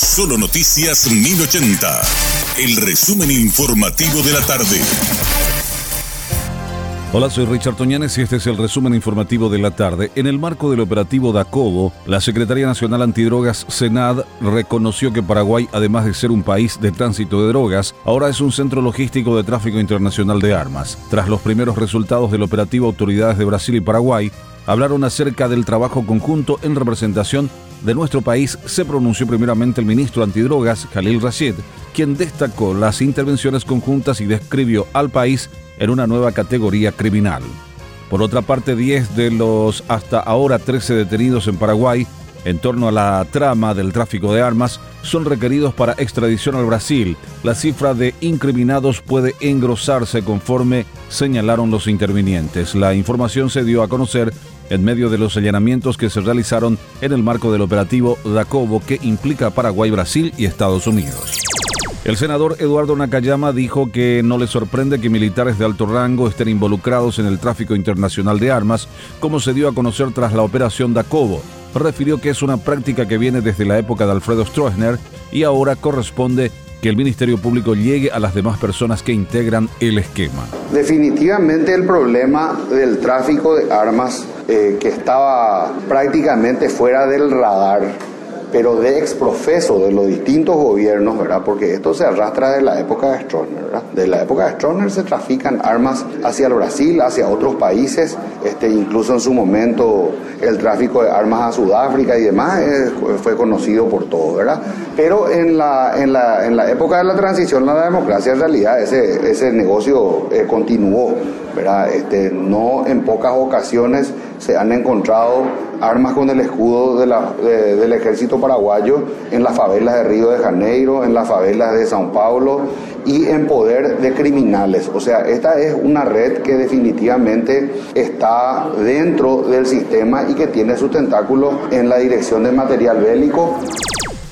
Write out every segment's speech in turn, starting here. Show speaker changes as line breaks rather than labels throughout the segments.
Solo Noticias 1080. El resumen informativo de la tarde.
Hola, soy Richard Toñanes y este es el resumen informativo de la tarde. En el marco del operativo Dacobo, la Secretaría Nacional Antidrogas, Senad, reconoció que Paraguay, además de ser un país de tránsito de drogas, ahora es un centro logístico de tráfico internacional de armas. Tras los primeros resultados del operativo, autoridades de Brasil y Paraguay hablaron acerca del trabajo conjunto en representación de nuestro país se pronunció primeramente el ministro antidrogas, Khalil Rashid, quien destacó las intervenciones conjuntas y describió al país en una nueva categoría criminal. Por otra parte, 10 de los hasta ahora 13 detenidos en Paraguay en torno a la trama del tráfico de armas son requeridos para extradición al Brasil. La cifra de incriminados puede engrosarse conforme señalaron los intervinientes. La información se dio a conocer en medio de los allanamientos que se realizaron en el marco del operativo Dacobo que implica Paraguay, Brasil y Estados Unidos. El senador Eduardo Nakayama dijo que no le sorprende que militares de alto rango estén involucrados en el tráfico internacional de armas, como se dio a conocer tras la operación Dacobo. Refirió que es una práctica que viene desde la época de Alfredo Stroessner y ahora corresponde que el Ministerio Público llegue a las demás personas que integran el esquema.
Definitivamente el problema del tráfico de armas eh, que estaba prácticamente fuera del radar pero de exprofeso de los distintos gobiernos, ¿verdad? Porque esto se arrastra de la época de Stroessner, ¿verdad? De la época de Stroessner se trafican armas hacia el Brasil, hacia otros países, este, incluso en su momento el tráfico de armas a Sudáfrica y demás eh, fue conocido por todos, ¿verdad? Pero en la, en la, en la época de la transición a la democracia, en realidad ese, ese negocio eh, continuó, ¿verdad? Este, no en pocas ocasiones se han encontrado armas con el escudo del ejército paraguayo en las favelas de Río de Janeiro, en las favelas de Sao Paulo y en poder de criminales. O sea, esta es una red que definitivamente está dentro del sistema y que tiene sus tentáculos en la dirección de material bélico.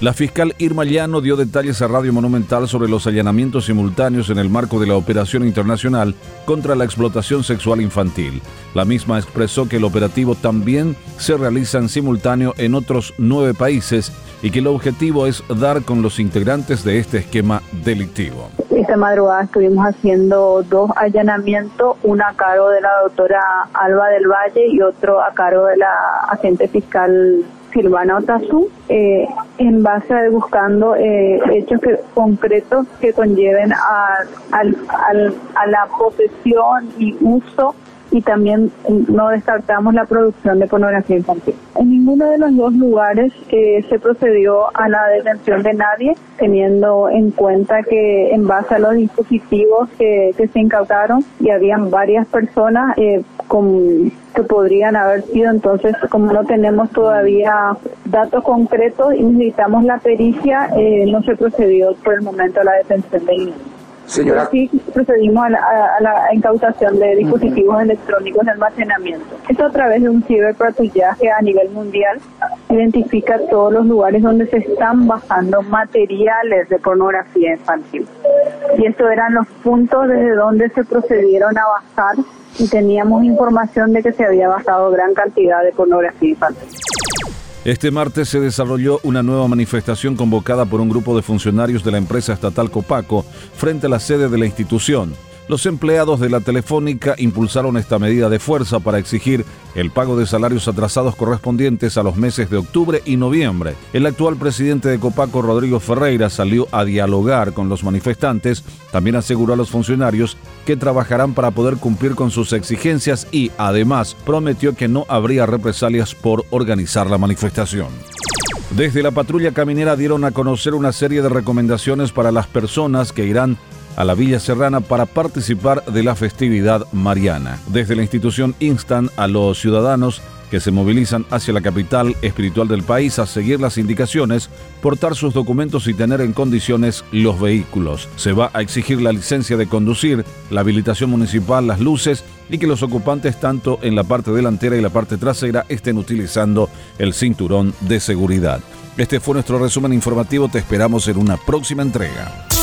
La fiscal Irma Llano dio detalles a Radio Monumental sobre los allanamientos simultáneos en el marco de la operación internacional contra la explotación sexual infantil. La misma expresó que el operativo también se realiza en simultáneo en otros nueve países y que el objetivo es dar con los integrantes de este esquema delictivo.
Esta madrugada estuvimos haciendo dos allanamientos, uno a cargo de la doctora Alba del Valle y otro a cargo de la agente fiscal Silvana Otazú, eh, en base a buscando eh, hechos que, concretos que conlleven a, a la posesión y uso y también no descartamos la producción de pornografía infantil. En ninguno de los dos lugares eh, se procedió a la detención de nadie, teniendo en cuenta que en base a los dispositivos que, se incautaron y habían varias personas eh, con, que podrían haber sido, entonces como no tenemos todavía datos concretos y necesitamos la pericia, eh, no se procedió por el momento a la detención de niños. Señora. Sí, procedimos a la, incautación de dispositivos electrónicos de almacenamiento. Esto a través de un ciberpatrullaje a nivel mundial identifica todos los lugares donde se están bajando materiales de pornografía infantil. Y estos eran los puntos desde donde se procedieron a bajar y teníamos información de que se había bajado gran cantidad de pornografía infantil.
Este martes se desarrolló una nueva manifestación convocada por un grupo de funcionarios de la empresa estatal Copaco frente a la sede de la institución. Los empleados de la Telefónica impulsaron esta medida de fuerza para exigir el pago de salarios atrasados correspondientes a los meses de octubre y noviembre. El actual presidente de Copaco, Rodrigo Ferreira, salió a dialogar con los manifestantes. También aseguró a los funcionarios que trabajarán para poder cumplir con sus exigencias y, además, prometió que no habría represalias por organizar la manifestación. Desde la patrulla caminera dieron a conocer una serie de recomendaciones para las personas que irán a la Villa Serrana para participar de la festividad mariana. Desde la institución instan a los ciudadanos que se movilizan hacia la capital espiritual del país a seguir las indicaciones, portar sus documentos y tener en condiciones los vehículos. Se va a exigir la licencia de conducir, la habilitación municipal, las luces y que los ocupantes tanto en la parte delantera y la parte trasera estén utilizando el cinturón de seguridad. Este fue nuestro resumen informativo, te esperamos en una próxima entrega.